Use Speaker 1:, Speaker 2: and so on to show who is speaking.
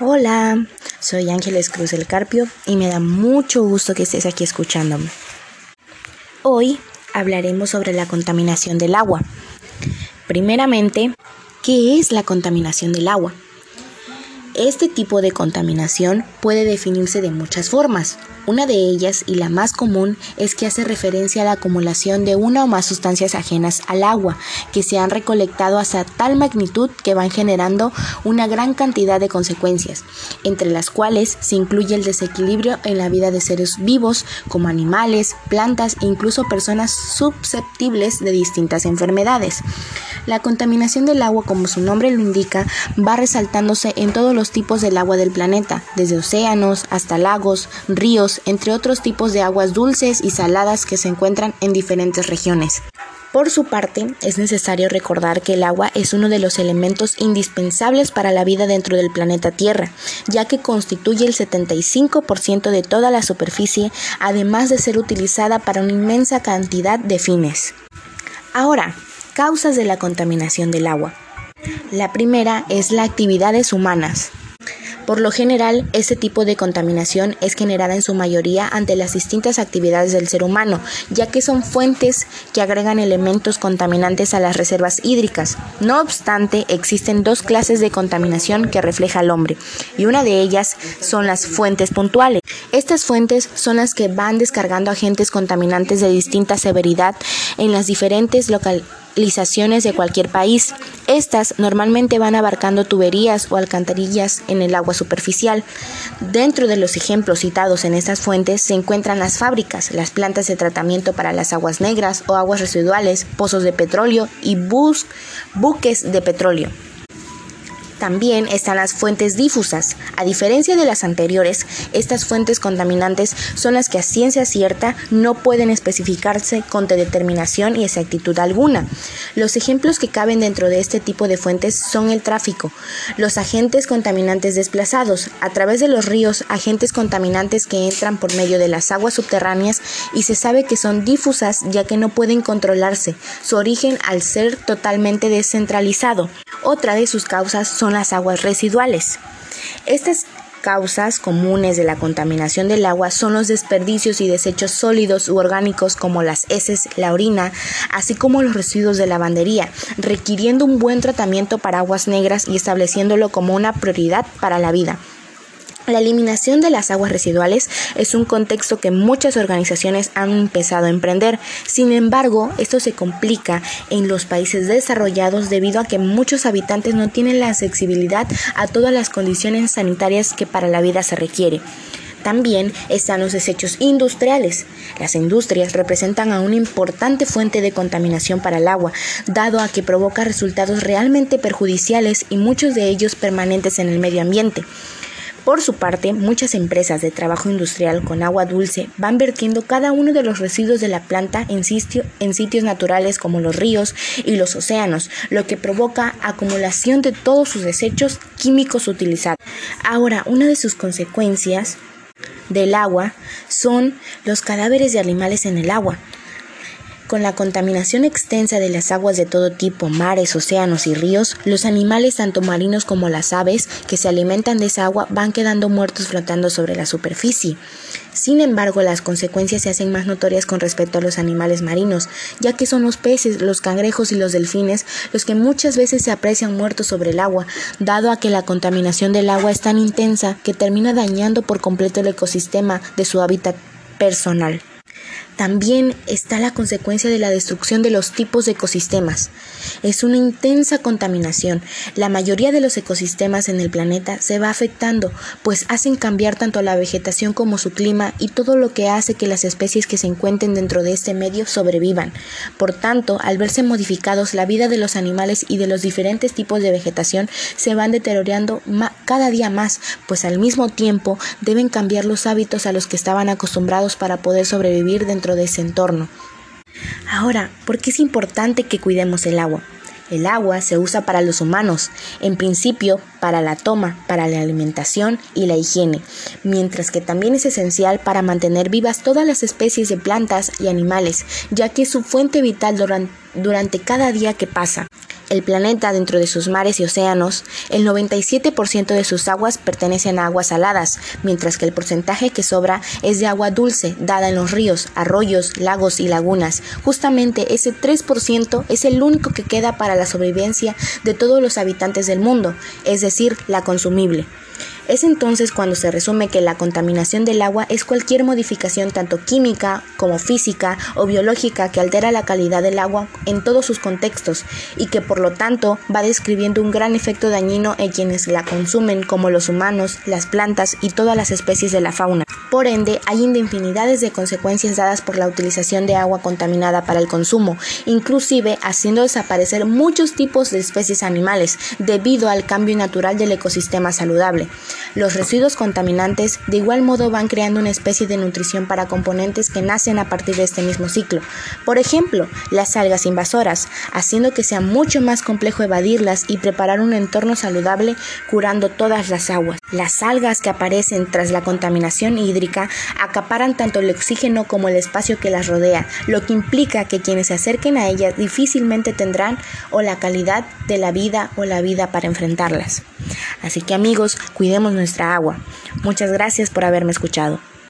Speaker 1: Hola, soy Ángeles Cruz del Carpio y me da mucho gusto que estés aquí escuchándome. Hoy hablaremos sobre la contaminación del agua. Primeramente, ¿qué es la contaminación del agua? Este tipo de contaminación puede definirse de muchas formas. Una de ellas, y la más común, es que hace referencia a la acumulación de una o más sustancias ajenas al agua, que se han recolectado hasta tal magnitud que van generando una gran cantidad de consecuencias, entre las cuales se incluye el desequilibrio en la vida de seres vivos, como animales, plantas e incluso personas susceptibles de distintas enfermedades. La contaminación del agua, como su nombre lo indica, va resaltándose en todos los tipos del agua del planeta, desde océanos hasta lagos, ríos, entre otros tipos de aguas dulces y saladas que se encuentran en diferentes regiones. Por su parte, es necesario recordar que el agua es uno de los elementos indispensables para la vida dentro del planeta Tierra, ya que constituye el 75% de toda la superficie, además de ser utilizada para una inmensa cantidad de fines. Ahora, Causas de la contaminación del agua. La primera es las actividades humanas. Por lo general, este tipo de contaminación es generada en su mayoría ante las distintas actividades del ser humano, ya que son fuentes que agregan elementos contaminantes a las reservas hídricas. No obstante, existen dos clases de contaminación que refleja el hombre, y una de ellas son las fuentes puntuales. Estas fuentes son las que van descargando agentes contaminantes de distinta severidad en las diferentes localidades de cualquier país. Estas normalmente van abarcando tuberías o alcantarillas en el agua superficial. Dentro de los ejemplos citados en estas fuentes se encuentran las fábricas, las plantas de tratamiento para las aguas negras o aguas residuales, pozos de petróleo y buques de petróleo. También están las fuentes difusas. A diferencia de las anteriores, estas fuentes contaminantes son las que a ciencia cierta no pueden especificarse con determinación y exactitud alguna. Los ejemplos que caben dentro de este tipo de fuentes son el tráfico, los agentes contaminantes desplazados, a través de los ríos, agentes contaminantes que entran por medio de las aguas subterráneas y se sabe que son difusas ya que no pueden controlarse, su origen al ser totalmente descentralizado. Otra de sus causas son las aguas residuales. Estas causas comunes de la contaminación del agua son los desperdicios y desechos sólidos u orgánicos como las heces, la orina, así como los residuos de lavandería, requiriendo un buen tratamiento para aguas negras y estableciéndolo como una prioridad para la vida. La eliminación de las aguas residuales es un contexto que muchas organizaciones han empezado a emprender. Sin embargo, esto se complica en los países desarrollados debido a que muchos habitantes no tienen la accesibilidad a todas las condiciones sanitarias que para la vida se requiere. También están los desechos industriales. Las industrias representan a una importante fuente de contaminación para el agua, dado a que provoca resultados realmente perjudiciales y muchos de ellos permanentes en el medio ambiente. Por su parte, muchas empresas de trabajo industrial con agua dulce van vertiendo cada uno de los residuos de la planta en, sitios naturales como los ríos y los océanos, lo que provoca acumulación de todos sus desechos químicos utilizados. Ahora, una de sus consecuencias del agua son los cadáveres de animales en el agua. Con la contaminación extensa de las aguas de todo tipo, mares, océanos y ríos, los animales tanto marinos como las aves que se alimentan de esa agua van quedando muertos flotando sobre la superficie. Sin embargo, las consecuencias se hacen más notorias con respecto a los animales marinos, ya que son los peces, los cangrejos y los delfines los que muchas veces se aprecian muertos sobre el agua, dado a que la contaminación del agua es tan intensa que termina dañando por completo el ecosistema de su hábitat personal. También está la consecuencia de la destrucción de los tipos de ecosistemas. Es una intensa contaminación. La mayoría de los ecosistemas en el planeta se va afectando, pues hacen cambiar tanto la vegetación como su clima y todo lo que hace que las especies que se encuentren dentro de este medio sobrevivan. Por tanto, al verse modificados, la vida de los animales y de los diferentes tipos de vegetación se van deteriorando cada día más, pues al mismo tiempo deben cambiar los hábitos a los que estaban acostumbrados para poder sobrevivir de ese entorno. Ahora, ¿por qué es importante que cuidemos el agua? El agua se usa para los humanos, en principio para la toma, para la alimentación y la higiene, mientras que también es esencial para mantener vivas todas las especies de plantas y animales, ya que es su fuente vital durante cada día que pasa. El planeta, dentro de sus mares y océanos, el 97% de sus aguas pertenecen a aguas saladas, mientras que el porcentaje que sobra es de agua dulce, dada en los ríos, arroyos, lagos y lagunas. Justamente ese 3% es el único que queda para la sobrevivencia de todos los habitantes del mundo, es decir, la consumible. Es entonces cuando se resume que la contaminación del agua es cualquier modificación tanto química como física o biológica que altera la calidad del agua en todos sus contextos y que por lo tanto va describiendo un gran efecto dañino en quienes la consumen como los humanos, las plantas y todas las especies de la fauna. Por ende, hay infinidades de consecuencias dadas por la utilización de agua contaminada para el consumo, inclusive haciendo desaparecer muchos tipos de especies animales debido al cambio natural del ecosistema saludable. Los residuos contaminantes de igual modo van creando una especie de nutrición para componentes que nacen a partir de este mismo ciclo. Por ejemplo, las algas invasoras, haciendo que sea mucho más complejo evadirlas y preparar un entorno saludable curando todas las aguas. Las algas que aparecen tras la contaminación hídrica acaparan tanto el oxígeno como el espacio que las rodea, lo que implica que quienes se acerquen a ellas difícilmente tendrán o la calidad de la vida o la vida para enfrentarlas. Así que amigos, cuidemos nuestra agua. Muchas gracias por haberme escuchado.